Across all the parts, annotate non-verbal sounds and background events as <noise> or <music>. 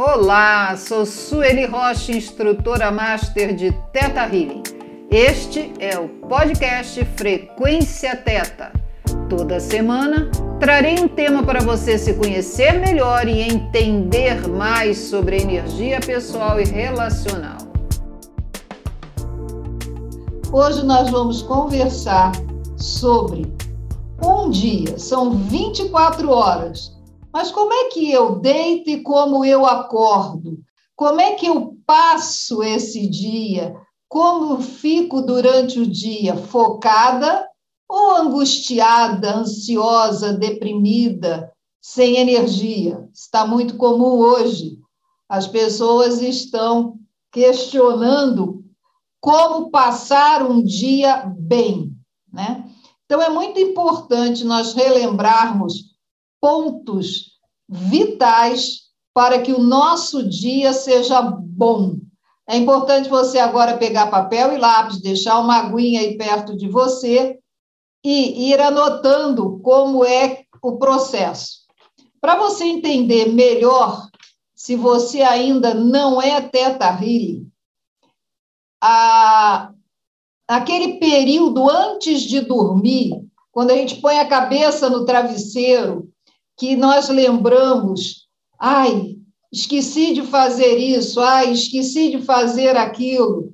Olá, sou Sueli Rocha, instrutora master de Teta Healing. Este é o podcast Frequência Teta. Toda semana trarei um tema para você se conhecer melhor e entender mais sobre energia pessoal e relacional. Hoje nós vamos conversar sobre um dia, são 24 horas mas como é que eu deito e como eu acordo? Como é que eu passo esse dia? Como fico durante o dia? Focada ou angustiada, ansiosa, deprimida, sem energia? Está muito comum hoje. As pessoas estão questionando como passar um dia bem, né? Então é muito importante nós relembrarmos pontos vitais para que o nosso dia seja bom. É importante você agora pegar papel e lápis, deixar uma aguinha aí perto de você e ir anotando como é o processo. Para você entender melhor, se você ainda não é teta healing, a, aquele período antes de dormir, quando a gente põe a cabeça no travesseiro que nós lembramos, ai, esqueci de fazer isso, ai, esqueci de fazer aquilo,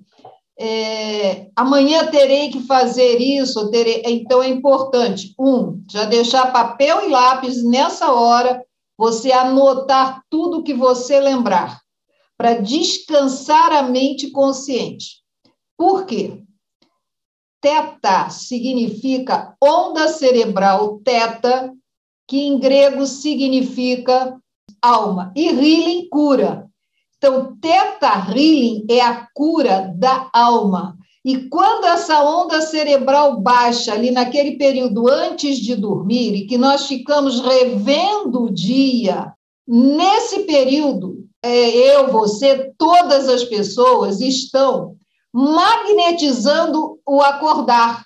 é, amanhã terei que fazer isso, terei... então é importante, um, já deixar papel e lápis nessa hora, você anotar tudo que você lembrar, para descansar a mente consciente. Por quê? Teta significa onda cerebral, teta que em grego significa alma, e healing, cura. Então, teta healing é a cura da alma. E quando essa onda cerebral baixa, ali naquele período antes de dormir, e que nós ficamos revendo o dia, nesse período, é, eu, você, todas as pessoas estão magnetizando o acordar,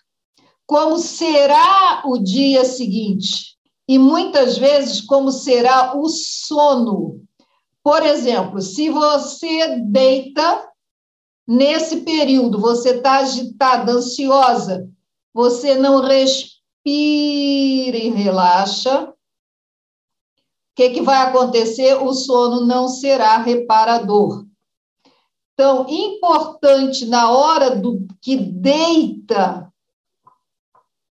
como será o dia seguinte e muitas vezes como será o sono. Por exemplo, se você deita nesse período, você está agitada, ansiosa, você não respira e relaxa, o que, que vai acontecer? O sono não será reparador. Então, importante na hora do que deita,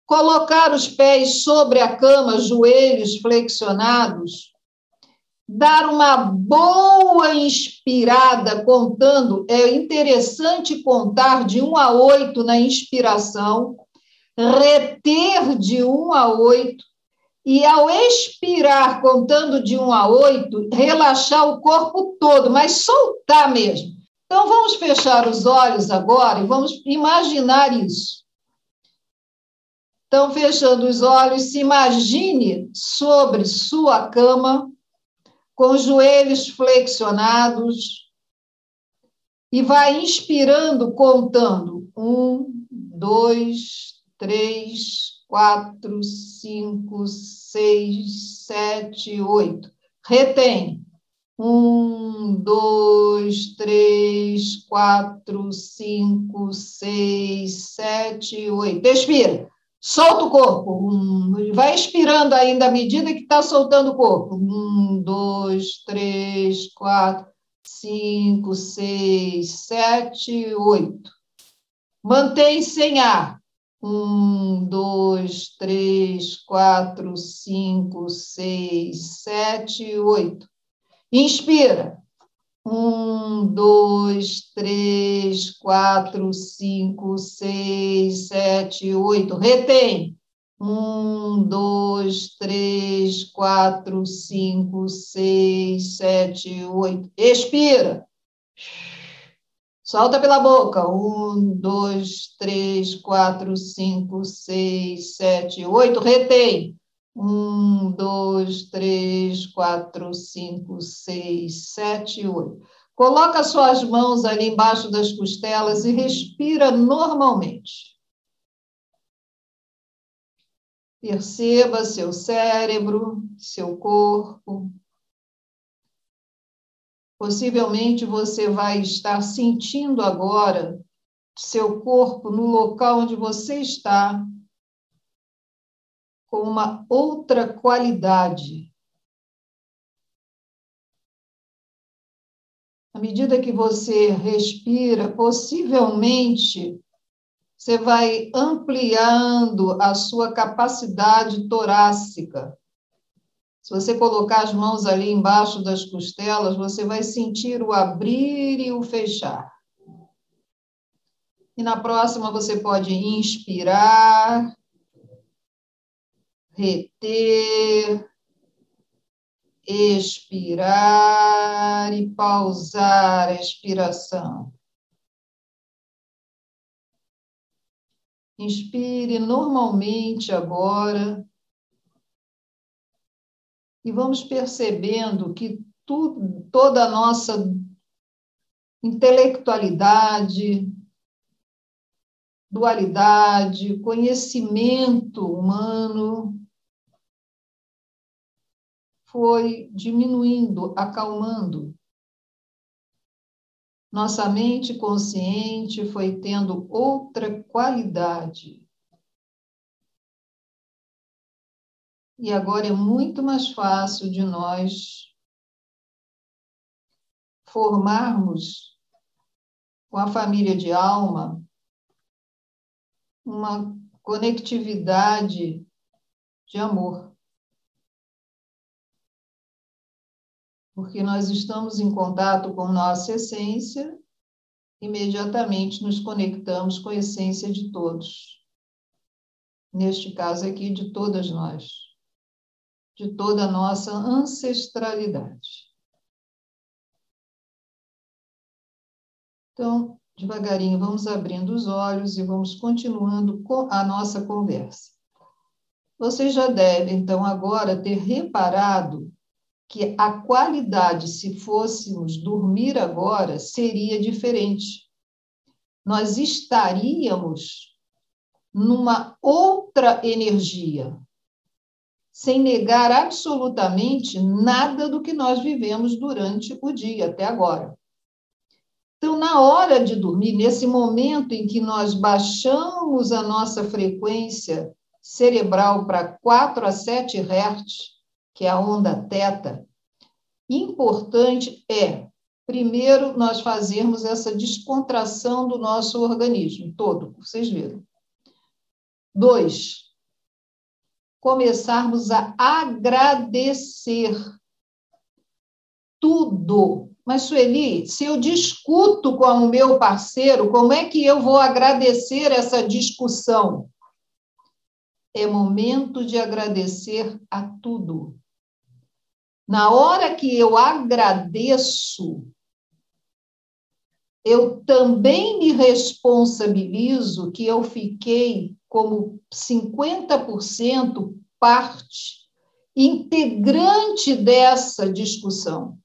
colocar os pés sobre a cama, joelhos flexionados, dar uma boa inspirada, contando, é interessante contar de um a oito na inspiração, reter de um a oito, e ao expirar, contando de um a oito, relaxar o corpo todo, mas soltar mesmo. Então, vamos fechar os olhos agora e vamos imaginar isso. Então, fechando os olhos, se imagine sobre sua cama, com os joelhos flexionados, e vai inspirando, contando. Um, dois, três, quatro, cinco, seis, sete, oito. Retém. Um, dois, três, quatro, cinco, seis, sete, oito. Expira. Solta o corpo. Um, vai expirando ainda à medida que está soltando o corpo. Um, dois, três, quatro, cinco, seis, sete, oito. Mantém sem ar. Um, dois, três, quatro, cinco, seis, sete, oito. Inspira. Um, dois, três, quatro, cinco, seis, sete, oito. Retém. Um, dois, três, quatro, cinco, seis, sete, oito. Expira. Solta pela boca. Um, dois, três, quatro, cinco, seis, sete, oito. Retém. Um, dois, três, quatro, cinco, seis, sete, oito. Coloca suas mãos ali embaixo das costelas e respira normalmente. Perceba seu cérebro, seu corpo. Possivelmente você vai estar sentindo agora seu corpo no local onde você está com uma outra qualidade. À medida que você respira, possivelmente você vai ampliando a sua capacidade torácica. Se você colocar as mãos ali embaixo das costelas, você vai sentir o abrir e o fechar. E na próxima você pode inspirar, reter, expirar e pausar a expiração. Inspire normalmente agora. E vamos percebendo que tudo, toda a nossa intelectualidade, dualidade, conhecimento humano foi diminuindo, acalmando. Nossa mente consciente foi tendo outra qualidade. E agora é muito mais fácil de nós formarmos com a família de alma uma conectividade de amor. Porque nós estamos em contato com nossa essência, imediatamente nos conectamos com a essência de todos. Neste caso aqui, de todas nós, de toda a nossa ancestralidade. Então, devagarinho, vamos abrindo os olhos e vamos continuando com a nossa conversa. Vocês já devem, então, agora ter reparado que a qualidade, se fôssemos dormir agora, seria diferente. Nós estaríamos numa outra energia, sem negar absolutamente nada do que nós vivemos durante o dia até agora. Então, na hora de dormir, nesse momento em que nós baixamos a nossa frequência cerebral para 4 a 7 Hz, que é a onda teta, importante é, primeiro, nós fazermos essa descontração do nosso organismo todo, vocês viram. Dois, começarmos a agradecer tudo. Mas, Sueli, se eu discuto com o meu parceiro, como é que eu vou agradecer essa discussão? É momento de agradecer a tudo. Na hora que eu agradeço, eu também me responsabilizo que eu fiquei como 50% parte integrante dessa discussão.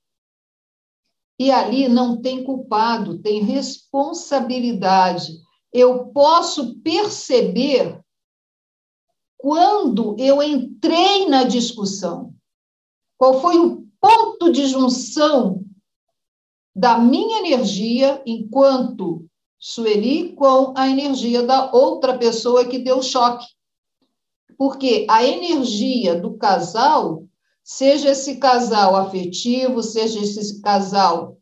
E ali não tem culpado, tem responsabilidade. Eu posso perceber quando eu entrei na discussão. Qual foi o ponto de junção da minha energia enquanto Sueli com a energia da outra pessoa que deu choque? Porque a energia do casal, seja esse casal afetivo, seja esse casal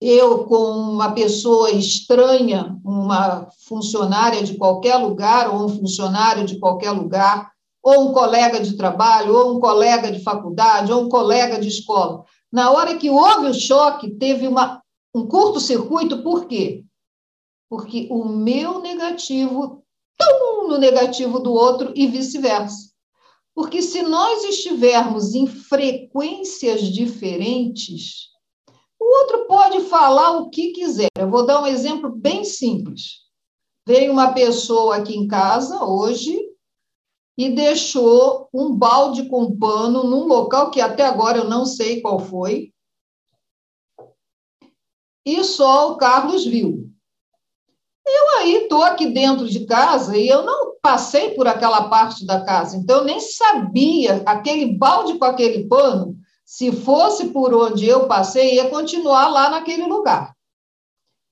eu com uma pessoa estranha, uma funcionária de qualquer lugar ou um funcionário de qualquer lugar, ou um colega de trabalho, ou um colega de faculdade, ou um colega de escola. Na hora que houve o choque, teve uma, um curto-circuito, por quê? Porque o meu negativo tão no negativo do outro e vice-versa. Porque se nós estivermos em frequências diferentes, o outro pode falar o que quiser. Eu vou dar um exemplo bem simples. Veio uma pessoa aqui em casa hoje e deixou um balde com pano num local que até agora eu não sei qual foi. E só o Carlos viu. Eu aí estou aqui dentro de casa e eu não passei por aquela parte da casa, então eu nem sabia aquele balde com aquele pano Se fosse por onde eu passei, ia continuar lá naquele lugar.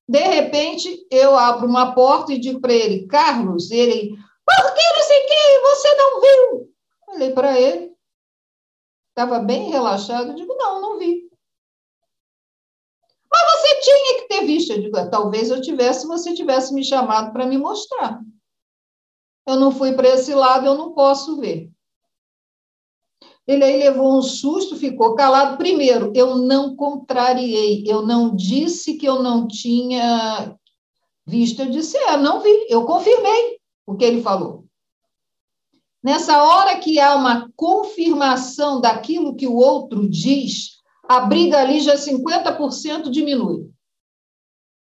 De repente, eu abro uma porta e digo para ele, Carlos, ele, por que não sei quem, você não viu? Olhei para ele, estava bem relaxado, eu digo, não, não vi. Mas você tinha que ter visto. Eu digo, é, talvez eu tivesse, você tivesse me chamado para me mostrar. Eu não fui para esse lado, eu não posso ver. Ele aí levou um susto, ficou calado. Primeiro, eu não contrariei, eu não disse que eu não tinha visto. Eu disse, é, não vi, eu confirmei o que ele falou. Nessa hora que há uma confirmação daquilo que o outro diz, a briga ali já 50% diminui.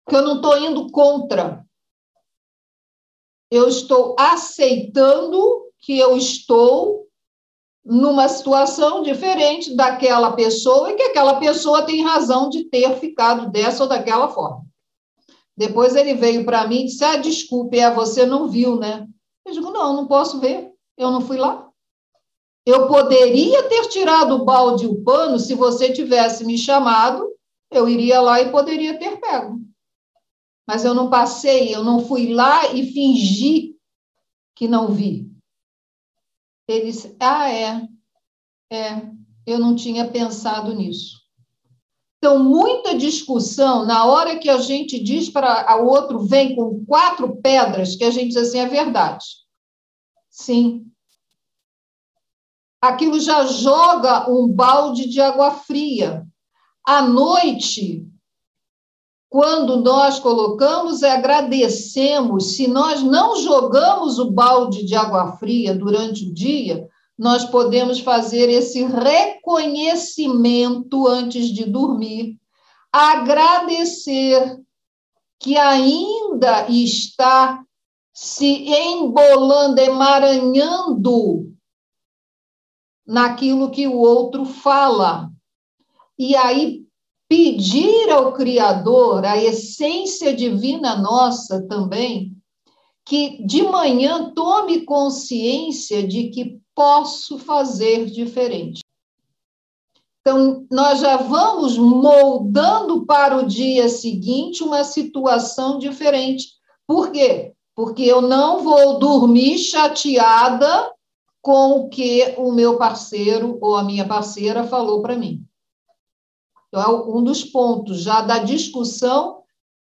Porque eu não estou indo contra. Eu estou aceitando que eu estou numa situação diferente daquela pessoa e que aquela pessoa tem razão de ter ficado dessa ou daquela forma. Depois ele veio para mim e disse: Ah, desculpe, é, você não viu, né? Eu digo: Não, não posso ver, eu não fui lá. Eu poderia ter tirado o balde e o pano se você tivesse me chamado, eu iria lá e poderia ter pego. Mas eu não passei, eu não fui lá e fingi que não vi. Ele disse: Ah, é, é, eu não tinha pensado nisso. Então, muita discussão, na hora que a gente diz para o outro, vem com quatro pedras, que a gente diz assim, é verdade. Sim. Aquilo já joga um balde de água fria. À noite, quando nós colocamos e agradecemos, se nós não jogamos o balde de água fria durante o dia, nós podemos fazer esse reconhecimento antes de dormir, agradecer que ainda está se embolando, emaranhando naquilo que o outro fala. E aí pedir ao Criador, a essência divina nossa também, que de manhã tome consciência de que posso fazer diferente. Então, nós já vamos moldando para o dia seguinte uma situação diferente. Por quê? Porque eu não vou dormir chateada com o que o meu parceiro ou a minha parceira falou para mim. Então, é um dos pontos já da discussão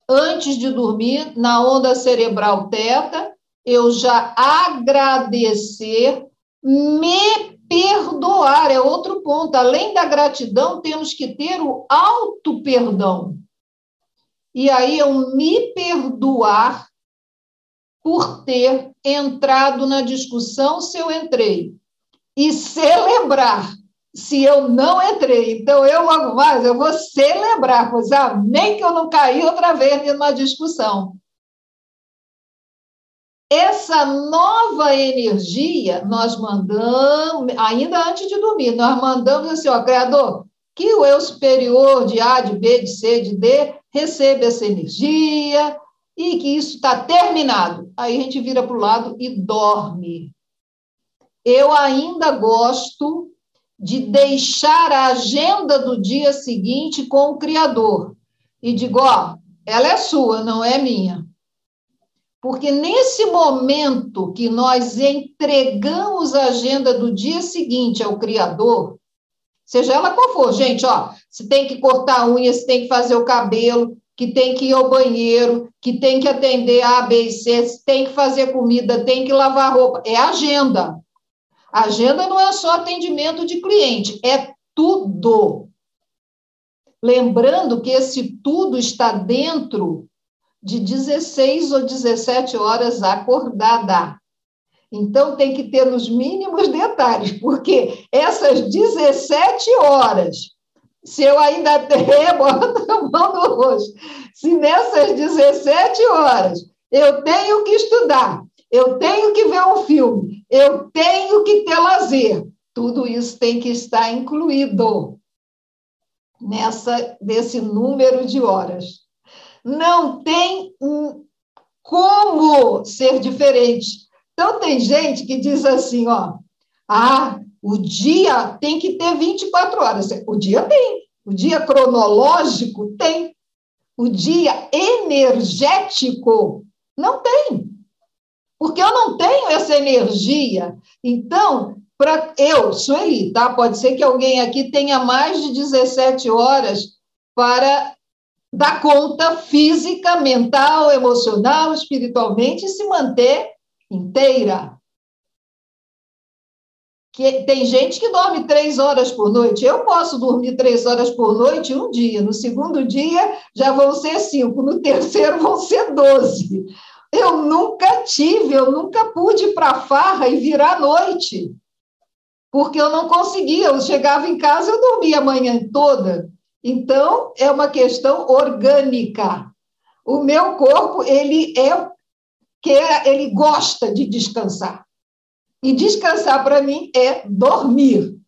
antes de dormir, na onda cerebral teta, eu já agradecer, me perdoar, é outro ponto. Além da gratidão, temos que ter o auto-perdão. E aí eu me perdoar por ter entrado na discussão se eu entrei. E celebrar se eu não entrei. Então, eu logo mais, eu vou celebrar, pois amém que eu não caí outra vez numa discussão. Essa nova energia, nós mandamos, ainda antes de dormir, nós mandamos assim, ó, Criador, que o eu superior de A, de B, de C, de D, receba essa energia e que isso está terminado. Aí a gente vira para o lado e dorme. Eu ainda gosto de deixar a agenda do dia seguinte com o Criador. E digo, ó, ela é sua, não é minha. Porque nesse momento que nós entregamos a agenda do dia seguinte ao Criador, seja ela qual for, gente, ó, se tem que cortar a unha, se tem que fazer o cabelo, que tem que ir ao banheiro, que tem que atender A, B e C, se tem que fazer comida, tem que lavar roupa, é agenda. Agenda não é só atendimento de cliente, é tudo. Lembrando que esse tudo está dentro de 16 ou 17 horas acordada. Então, tem que ter nos mínimos detalhes, porque essas 17 horas, se eu ainda tenho, <laughs> bota a mão no rosto, se nessas 17 horas eu tenho que estudar, eu tenho que ver um filme, eu tenho que ter lazer. Tudo isso tem que estar incluído nessa desse número de horas. Não tem como ser diferente. Então tem gente que diz assim, ó, ah, o dia tem que ter 24 horas. O dia tem. O dia cronológico tem. O dia energético não tem. Porque eu não tenho essa energia. Então, para eu, Sueli, tá? Pode ser que alguém aqui tenha mais de 17 horas para dar conta física, mental, emocional, espiritualmente e se manter inteira. Que tem gente que dorme três horas por noite. Eu posso dormir três horas por noite um dia. No segundo dia já vão ser cinco. No terceiro vão ser doze. Eu nunca tive, eu nunca pude ir para farra e virar noite porque eu não conseguia. Eu chegava em casa, eu dormia a manhã toda. Então, é uma questão orgânica. O meu corpo, ele é que ele gosta de descansar. E descansar para mim é dormir.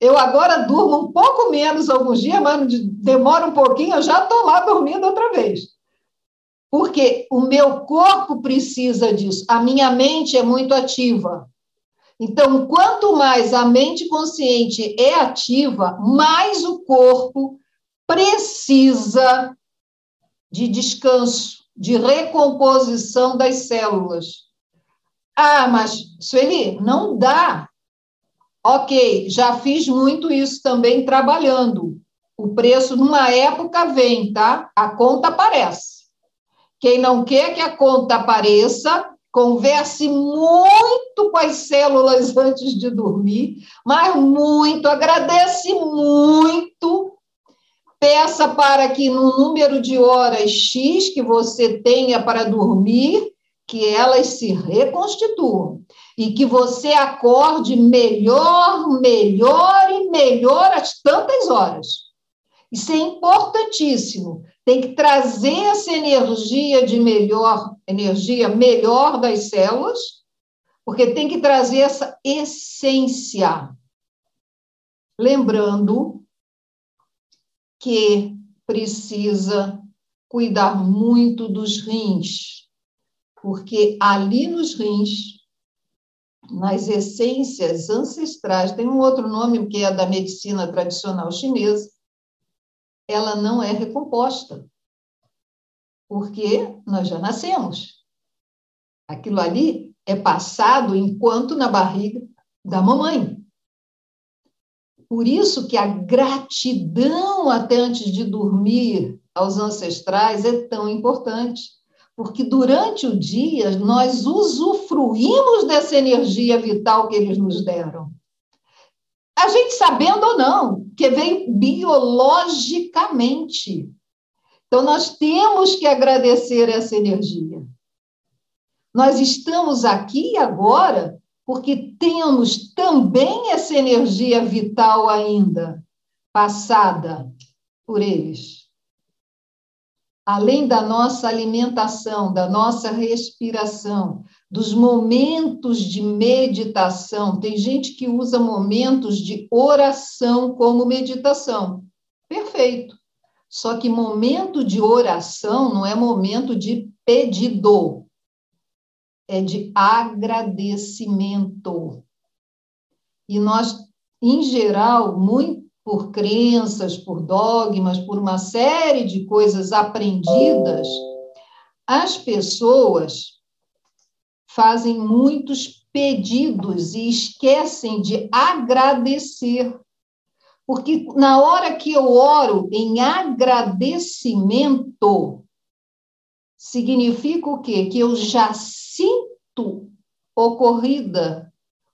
Eu agora durmo um pouco menos alguns dias, mas demora um pouquinho, eu já estou lá dormindo outra vez. Porque o meu corpo precisa disso. A minha mente é muito ativa. Então, quanto mais a mente consciente é ativa, mais o corpo precisa de descanso, de recomposição das células. Ah, mas, Sueli, não dá. Ok, já fiz muito isso também trabalhando. O preço, numa época, vem, tá? A conta aparece. Quem não quer que a conta apareça, Converse muito com as células <laughs> antes de dormir, mas muito, agradece muito. Peça para que no número de horas X que você tenha para dormir, que elas se reconstituam e que você acorde melhor, melhor e melhor às tantas horas. Isso é importantíssimo tem que trazer essa energia de melhor, energia melhor das células, porque tem que trazer essa essência. Lembrando que precisa cuidar muito dos rins, porque ali nos rins, nas essências ancestrais, tem um outro nome que é da medicina tradicional chinesa, ela não é recomposta, porque nós já nascemos. Aquilo ali é passado enquanto na barriga da mamãe. Por isso que a gratidão até antes de dormir aos ancestrais é tão importante, porque durante o dia nós usufruímos dessa energia vital que eles nos deram. A gente sabendo ou não, que veio biologicamente. Então, nós temos que agradecer essa energia. Nós estamos aqui agora porque temos também essa energia vital ainda, passada por eles. Além da nossa alimentação, da nossa respiração, dos momentos de meditação. Tem gente que usa momentos de oração como meditação. Perfeito. Só que momento de oração não é momento de pedido, é de agradecimento. E nós, em geral, muito por crenças, por dogmas, por uma série de coisas aprendidas, as pessoas fazem muitos pedidos e esquecem de agradecer. Porque na hora que eu oro em agradecimento, significa o quê? Que eu já sinto ocorrida,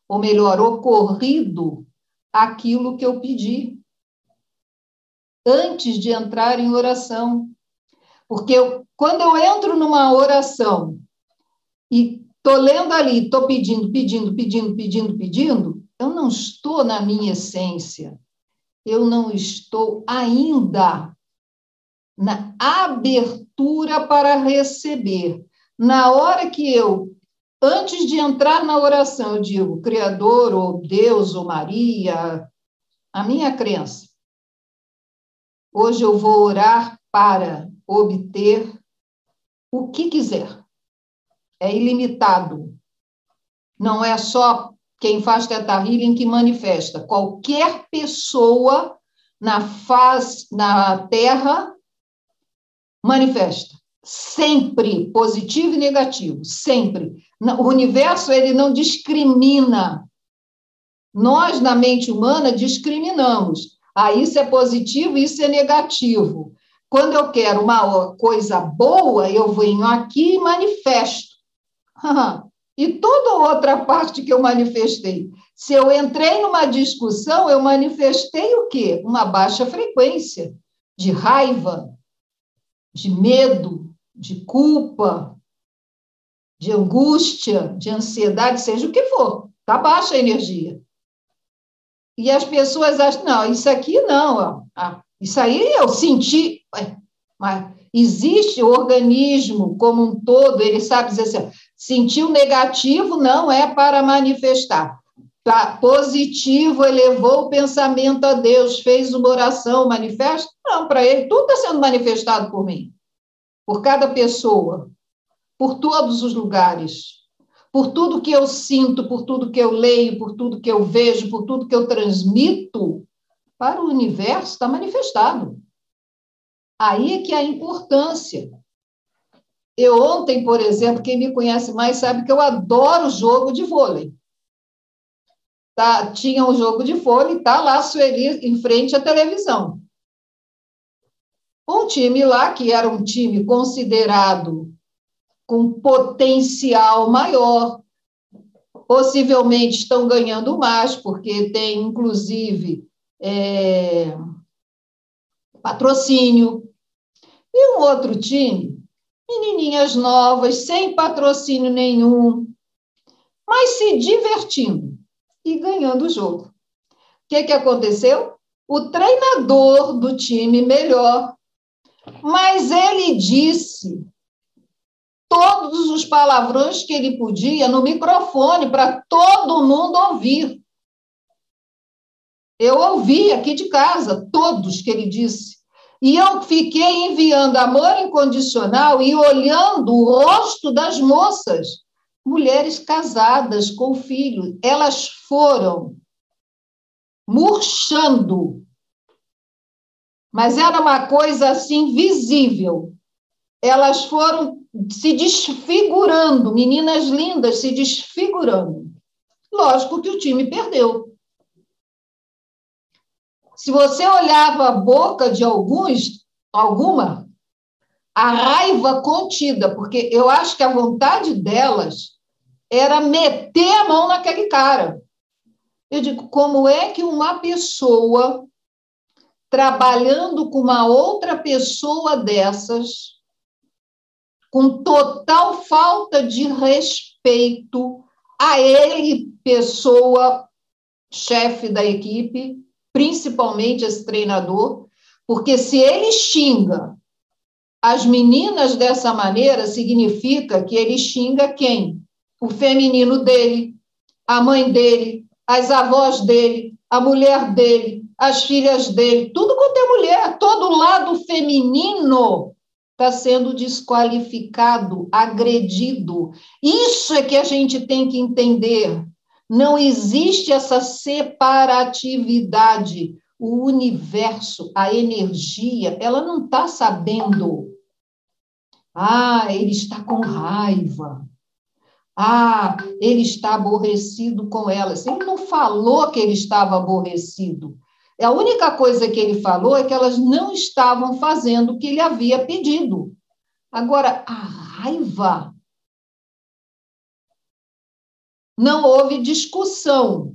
ou melhor, ocorrido aquilo que eu pedi antes de entrar em oração. Porque eu, quando eu entro numa oração e Estou lendo ali, estou pedindo, pedindo, pedindo, pedindo, pedindo. Eu não estou na minha essência. Eu não estou ainda na abertura para receber. Na hora que eu, antes de entrar na oração, eu digo Criador, ou Deus, ou Maria, a minha crença. Hoje eu vou orar para obter o que quiser é ilimitado. Não é só quem faz teta healing que manifesta. Qualquer pessoa na faz na Terra manifesta. Sempre positivo e negativo, sempre. O universo ele não discrimina. Nós na mente humana discriminamos. Ah, isso é positivo, isso é negativo. Quando eu quero uma coisa boa, eu venho aqui e manifesto. <laughs> e toda outra parte que eu manifestei. Se eu entrei numa discussão, eu manifestei o quê? Uma baixa frequência de raiva, de medo, de culpa, de angústia, de ansiedade, seja o que for. Está baixa a energia. E as pessoas acham, não, isso aqui não, ah, isso aí eu senti. Mas existe o organismo como um todo, ele sabe dizer assim, sentiu negativo não é para manifestar. Tá, positivo, elevou o pensamento a Deus, fez uma oração, manifesta? Não, para ele, tudo está sendo manifestado por mim, por cada pessoa, por todos os lugares, por tudo que eu sinto, por tudo que eu leio, por tudo que eu vejo, por tudo que eu transmito, para o universo está manifestado. Aí é que é a importância. Eu ontem, por exemplo, quem me conhece mais sabe que eu adoro jogo de vôlei. Tá, tinha um jogo de vôlei, tá lá a Sueli em frente à televisão. Um time lá, que era um time considerado com potencial maior, possivelmente estão ganhando mais, porque tem, inclusive, é, patrocínio. E um outro time, menininhas novas, sem patrocínio nenhum, mas se divertindo e ganhando o jogo. O que, que aconteceu? O treinador do time melhor, mas ele disse todos os palavrões que ele podia no microfone para todo mundo ouvir. Eu ouvi aqui de casa todos que ele disse. E eu fiquei enviando amor incondicional e olhando o rosto das moças, mulheres casadas com filhos. Elas foram murchando. Mas era uma coisa assim visível. Elas foram se desfigurando, meninas lindas se desfigurando. Lógico que o time perdeu. Se você olhava a boca de alguns, alguma, a raiva contida, porque eu acho que a vontade delas era meter a mão naquele cara. Eu digo, como é que uma pessoa trabalhando com uma outra pessoa dessas, com total falta de respeito a ele, pessoa chefe da equipe, principalmente esse treinador, porque se ele xinga as meninas dessa maneira, significa que ele xinga quem? O feminino dele, a mãe dele, as avós dele, a mulher dele, as filhas dele, tudo quanto é mulher, todo lado feminino está sendo desqualificado, agredido. Isso é que a gente tem que entender. Não existe essa separatividade. O universo, a energia, ela não está sabendo. Ah, ele está com raiva. Ah, ele está aborrecido com elas. Ele não falou que ele estava aborrecido. A única coisa que ele falou é que elas não estavam fazendo o que ele havia pedido. Agora, a raiva não houve discussão.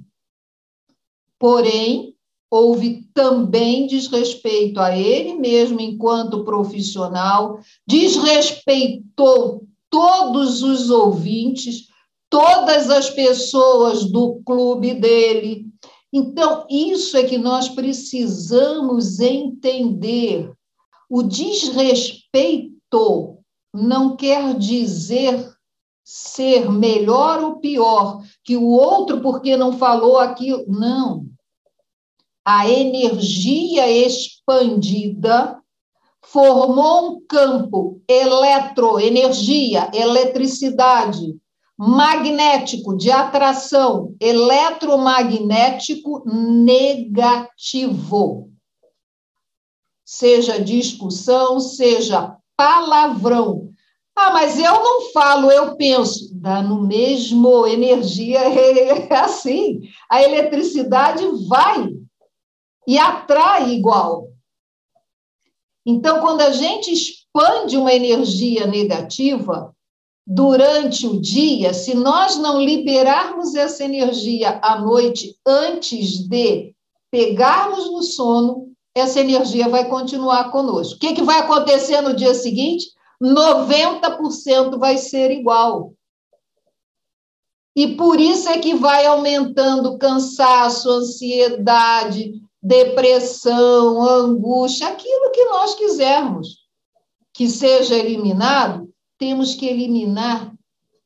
Porém, houve também desrespeito a ele mesmo enquanto profissional, desrespeitou todos os ouvintes, todas as pessoas do clube dele. Então, isso é que nós precisamos entender. O desrespeito não quer dizer ser melhor ou pior que o outro porque não falou aquilo. Não. A energia expandida formou um campo eletroenergia, eletricidade, magnético, de atração, eletromagnético negativo. Seja discussão, seja palavrão. Ah, mas eu não falo, eu penso. Dá no mesmo energia, <laughs> é assim. A eletricidade vai e atrai igual. Então, quando a gente expande uma energia negativa durante o dia, se nós não liberarmos essa energia à noite antes de pegarmos no sono, essa energia vai continuar conosco. O que, que vai acontecer no dia seguinte? 90% vai ser igual. E por isso é que vai aumentando cansaço, ansiedade, depressão, angústia, aquilo que nós quisermos que seja eliminado, temos que eliminar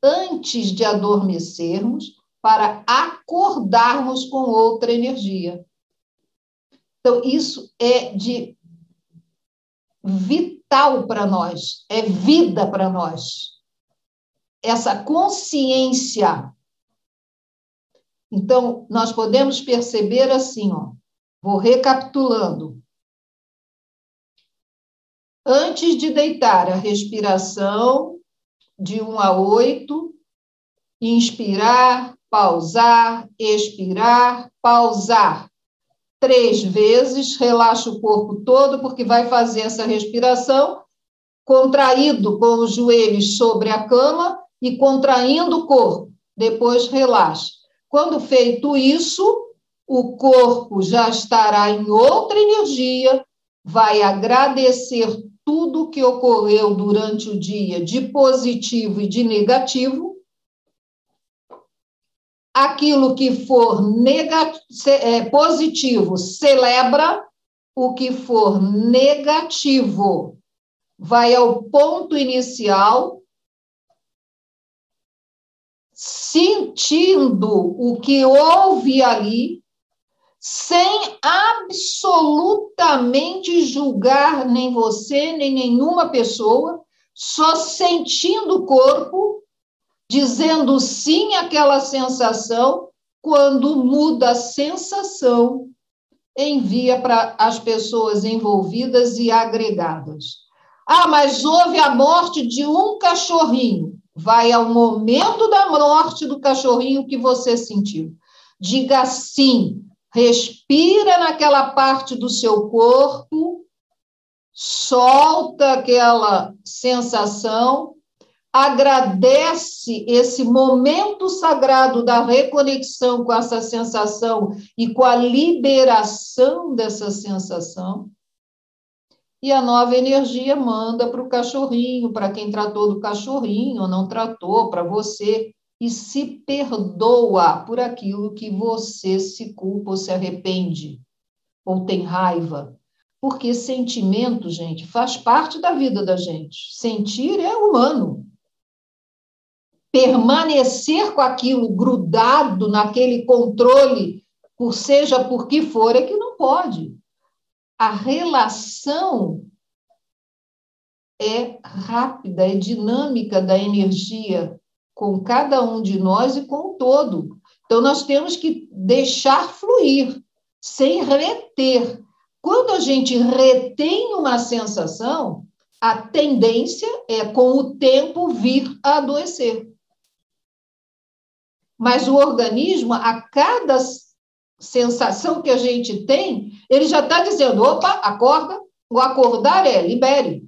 antes de adormecermos para acordarmos com outra energia. Então, isso é de vital para nós, é vida para nós. Essa consciência. Então, nós podemos perceber assim, ó, Vou recapitulando. Antes de deitar, a respiração de 1 a 8, inspirar, pausar, expirar, pausar. Três vezes, relaxa o corpo todo, porque vai fazer essa respiração contraído com os joelhos sobre a cama e contraindo o corpo. Depois relaxa. Quando feito isso, o corpo já estará em outra energia, vai agradecer tudo que ocorreu durante o dia de positivo e de negativo. Aquilo que for é, positivo celebra, o que for negativo vai ao ponto inicial, sentindo o que houve ali, sem absolutamente julgar nem você, nem nenhuma pessoa, só sentindo o corpo, dizendo sim àquela sensação, quando muda a sensação, envia para as pessoas envolvidas e agregadas. Ah, mas houve a morte de um cachorrinho. Vai ao momento da morte do cachorrinho que você sentiu. Diga sim, respira naquela parte do seu corpo, solta aquela sensação, agradece esse momento sagrado da reconexão com essa sensação e com a liberação dessa sensação. E a nova energia manda para o cachorrinho, para quem tratou do cachorrinho ou não tratou, para você e se perdoa por aquilo que você se culpa ou se arrepende ou tem raiva. Porque sentimento, gente, faz parte da vida da gente. Sentir é humano. Permanecer com aquilo grudado naquele controle, por seja por que for, é que não pode. A relação é rápida, é dinâmica da energia com cada um de nós e com o todo. Então, nós temos que deixar fluir, sem reter. Quando a gente retém uma sensação, a tendência é, com o tempo, vir a adoecer. Mas o organismo, a cada sensação que a gente tem, ele já está dizendo: opa, acorda. O acordar é libere.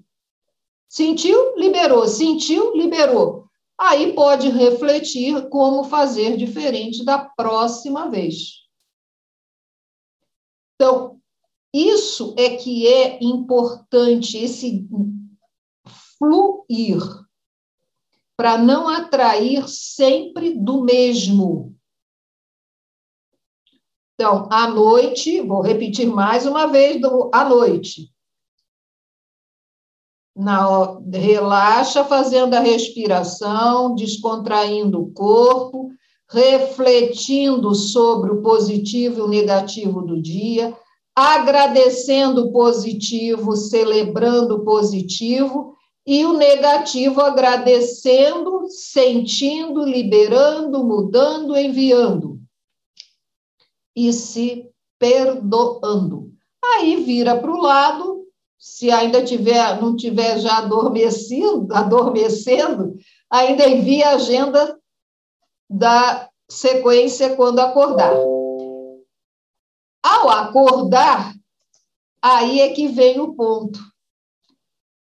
Sentiu, liberou. Sentiu, liberou aí pode refletir como fazer diferente da próxima vez. Então, isso é que é importante, esse fluir, para não atrair sempre do mesmo. Então, à noite, vou repetir mais uma vez, do, à noite, na, relaxa fazendo a respiração, descontraindo o corpo, refletindo sobre o positivo e o negativo do dia, agradecendo o positivo, celebrando o positivo e o negativo agradecendo, sentindo, liberando, mudando, enviando e se perdoando. Aí vira para o lado, se ainda tiver, não tiver já adormecido, <laughs> adormecendo, ainda envia a agenda da sequência quando acordar. Ao acordar, aí é que vem o ponto.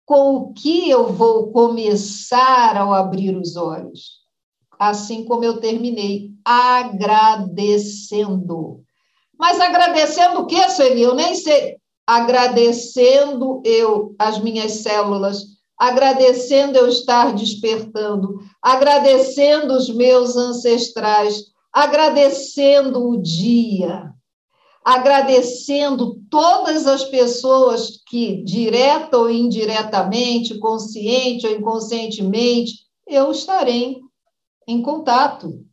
Com o que eu vou começar ao abrir os olhos? Assim como eu terminei, agradecendo. Mas agradecendo o quê, Sueli? Eu nem sei. Agradecendo eu as minhas células, agradecendo eu estar despertando, agradecendo os meus ancestrais, agradecendo o dia, agradecendo todas as pessoas que, direta ou indiretamente, consciente ou inconscientemente, eu estarei em contato.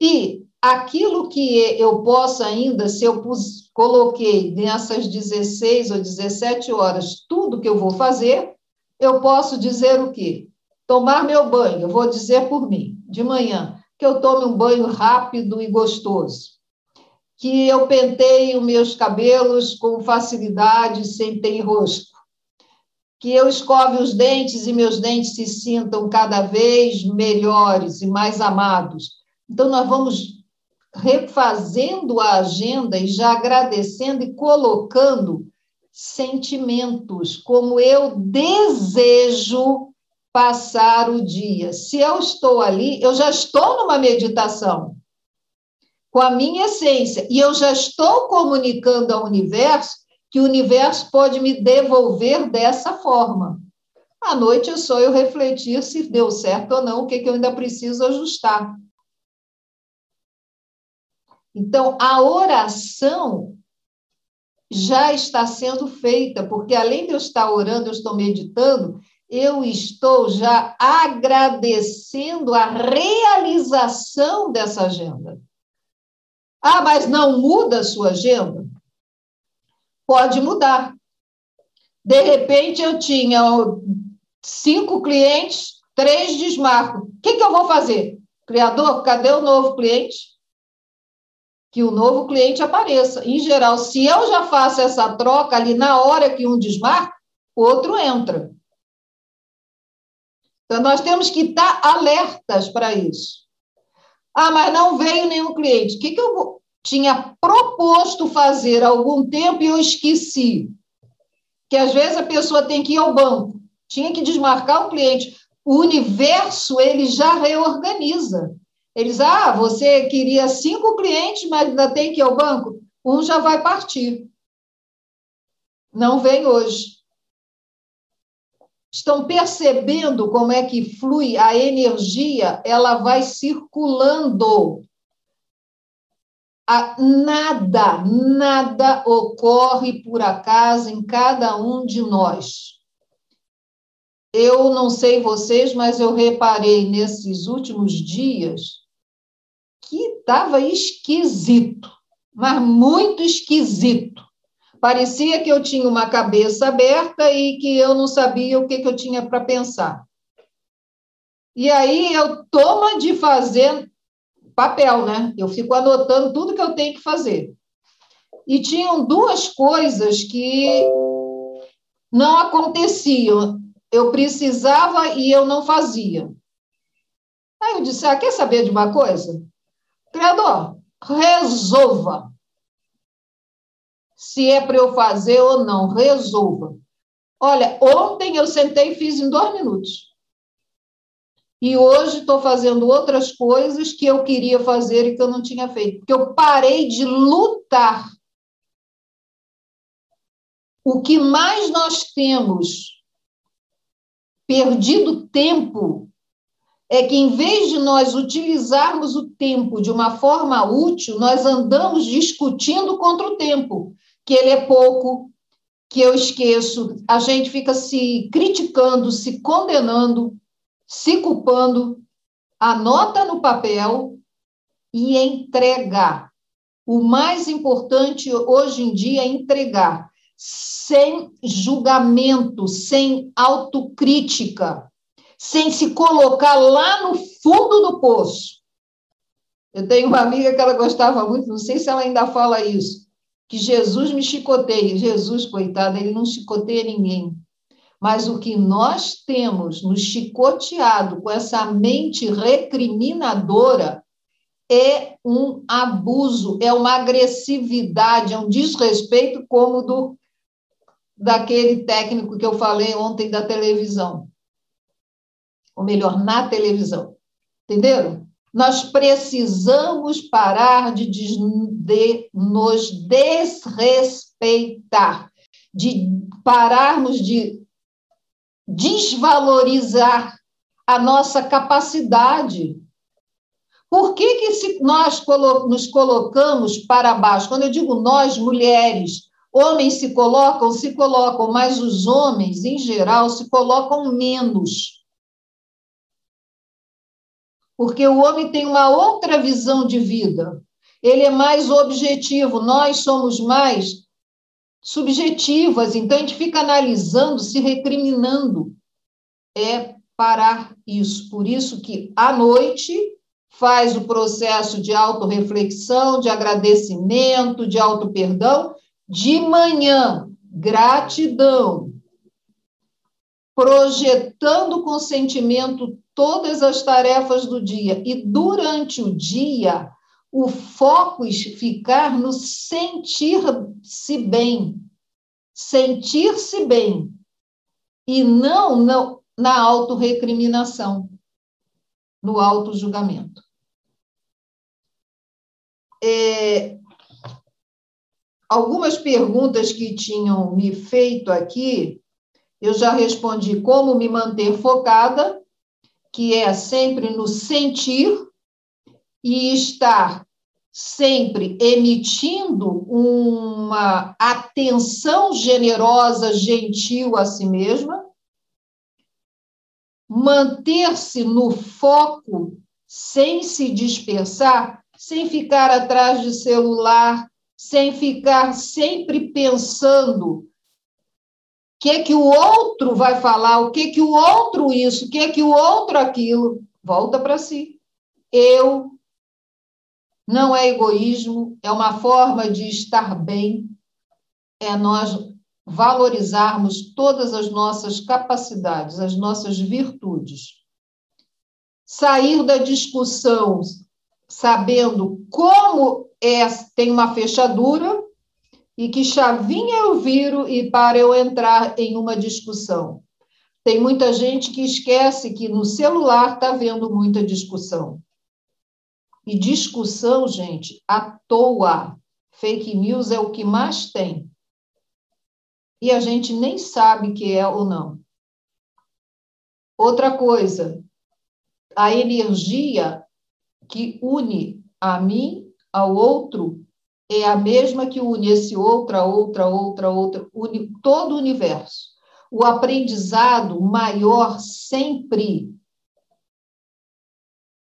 E aquilo que eu posso ainda, se eu pus, coloquei nessas 16 ou 17 horas tudo que eu vou fazer, eu posso dizer o quê? Tomar meu banho, eu vou dizer por mim, de manhã, que eu tome um banho rápido e gostoso, que eu penteie os meus cabelos com facilidade, sem ter enrosco, que eu escove os dentes e meus dentes se sintam cada vez melhores e mais amados. Então, nós vamos refazendo a agenda e já agradecendo e colocando sentimentos, como eu desejo passar o dia. Se eu estou ali, eu já estou numa meditação com a minha essência e eu já estou comunicando ao universo que o universo pode me devolver dessa forma. À noite é só eu refletir se deu certo ou não, o que, que eu ainda preciso ajustar. Então, a oração já está sendo feita, porque além de eu estar orando, eu estou meditando, eu estou já agradecendo a realização dessa agenda. Ah, mas não muda a sua agenda? Pode mudar. De repente, eu tinha cinco clientes, três desmarco. O que, que eu vou fazer? Criador, cadê o novo cliente? Que o novo cliente apareça. Em geral, se eu já faço essa troca ali na hora que um desmarca, o outro entra. Então, nós temos que estar alertas para isso. Ah, mas não veio nenhum cliente. O que, que eu tinha proposto fazer há algum tempo e eu esqueci? Que às vezes a pessoa tem que ir ao banco, tinha que desmarcar o cliente. O universo, ele já reorganiza. Eles, ah, você queria cinco clientes, mas ainda tem que ir ao banco? Um já vai partir. Não vem hoje. Estão percebendo como é que flui a energia? Ela vai circulando. A, nada, nada ocorre por acaso em cada um de nós. Eu não sei vocês, mas eu reparei nesses últimos dias que estava esquisito, mas muito esquisito. Parecia que eu tinha uma cabeça aberta e que eu não sabia o que, que eu tinha para pensar. E aí eu tomo de fazer papel, né? Eu fico anotando tudo que eu tenho que fazer. E tinham duas coisas que não aconteciam. Eu precisava e eu não fazia. Aí eu disse: ah, quer saber de uma coisa? Criador, resolva. Se é para eu fazer ou não, resolva. Olha, ontem eu sentei e fiz em dois minutos. E hoje estou fazendo outras coisas que eu queria fazer e que eu não tinha feito. Porque eu parei de lutar. O que mais nós temos perdido tempo é que, em vez de nós utilizarmos o tempo de uma forma útil, nós andamos discutindo contra o tempo, que ele é pouco, que eu esqueço, a gente fica se criticando, se condenando, se culpando. Anota no papel e entregar. O mais importante hoje em dia é entregar. Sem julgamento, sem autocrítica, sem se colocar lá no fundo do poço. Eu tenho uma amiga que ela gostava muito, não sei se ela ainda fala isso, que Jesus me chicoteia. Jesus, coitado, ele não chicoteia ninguém. Mas o que nós temos nos chicoteado com essa mente recriminadora é um abuso, é uma agressividade, é um desrespeito como do daquele técnico que eu falei ontem da televisão. Ou melhor, na televisão. Entenderam? Nós precisamos parar de, de nos desrespeitar, de pararmos de desvalorizar a nossa capacidade. Por que, que se nós nos colocamos para baixo? Quando eu digo nós, mulheres, homens se colocam, se colocam, mas os homens, em geral, se colocam menos. Porque o homem tem uma outra visão de vida. Ele é mais objetivo, nós somos mais subjetivas, então a gente fica analisando, se recriminando. É parar isso. Por isso que à noite faz o processo de autorreflexão, de agradecimento, de auto-perdão, de manhã, gratidão, projetando com sentimento todas as tarefas do dia e durante o dia o foco ficar no sentir-se bem, sentir-se bem, e não na, na autorrecriminação, no auto-julgamento. É, algumas perguntas que tinham me feito aqui, eu já respondi como me manter focada, que é sempre no sentir e estar sempre emitindo uma atenção generosa, gentil a si mesma, manter-se no foco sem se dispersar, sem ficar atrás de celular, sem ficar sempre pensando o que que o outro vai falar, o que que o outro isso, o que que o outro aquilo, volta para si. Eu não é egoísmo, é uma forma de estar bem, é nós valorizarmos todas as nossas capacidades, as nossas virtudes. Sair da discussão sabendo como é, tem uma fechadura e que chavinha eu viro e para eu entrar em uma discussão. Tem muita gente que esquece que no celular está vendo muita discussão. E discussão, gente, à toa. Fake news é o que mais tem. E a gente nem sabe que é ou não. Outra coisa, a energia que une a mim ao outro é a mesma que une esse outra, outra, outra, outra, une todo o universo. O aprendizado maior sempre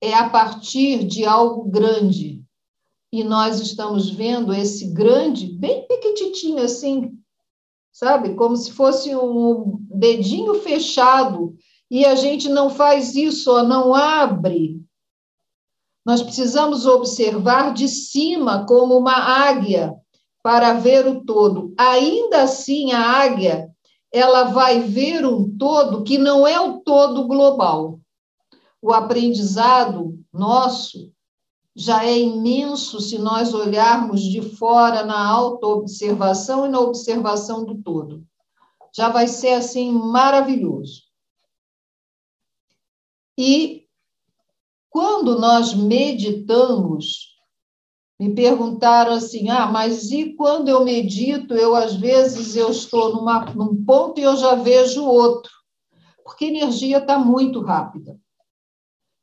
é a partir de algo grande. E nós estamos vendo esse grande, bem pequititinho assim, sabe? Como se fosse um dedinho fechado. E a gente não faz isso, ó, não abre. Nós precisamos observar de cima como uma águia para ver o todo. Ainda assim, a águia ela vai ver um todo que não é o todo global o aprendizado nosso já é imenso se nós olharmos de fora na autoobservação e na observação do todo. Já vai ser assim maravilhoso. E quando nós meditamos, me perguntaram assim: "Ah, mas e quando eu medito, eu às vezes eu estou numa, num ponto e eu já vejo outro?" Porque a energia está muito rápida.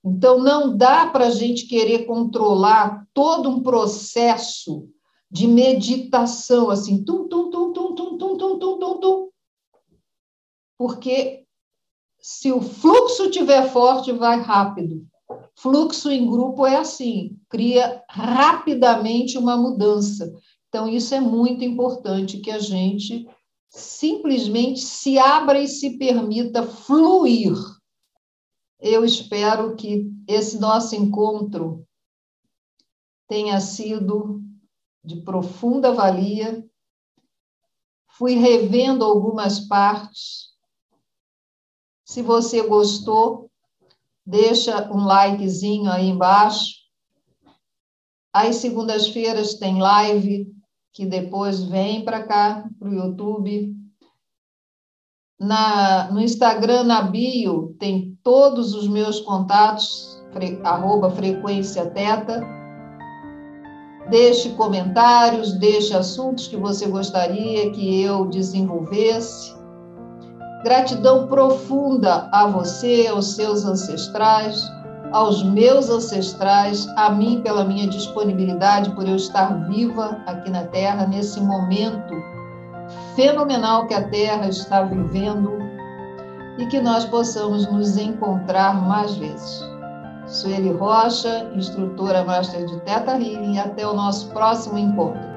Então, não dá para a gente querer controlar todo um processo de meditação, assim, tum, tum, tum, tum, tum, tum, tum, tum, tum, tum. Porque se o fluxo tiver forte, vai rápido. Fluxo em grupo é assim, cria rapidamente uma mudança. Então, isso é muito importante que a gente simplesmente se abra e se permita fluir. Eu espero que esse nosso encontro tenha sido de profunda valia. Fui revendo algumas partes. Se você gostou, deixa um likezinho aí embaixo. Às segundas-feiras tem live que depois vem para cá, para o YouTube. Na, no Instagram, na bio, tem todos os meus contatos, fre, arroba frequência teta. Deixe comentários, deixe assuntos que você gostaria que eu desenvolvesse. Gratidão profunda a você, aos seus ancestrais, aos meus ancestrais, a mim pela minha disponibilidade, por eu estar viva aqui na Terra, nesse momento fenomenal que a Terra está vivendo e que nós possamos nos encontrar mais vezes. Sueli Rocha, instrutora Master de Teta Healing, até o nosso próximo encontro.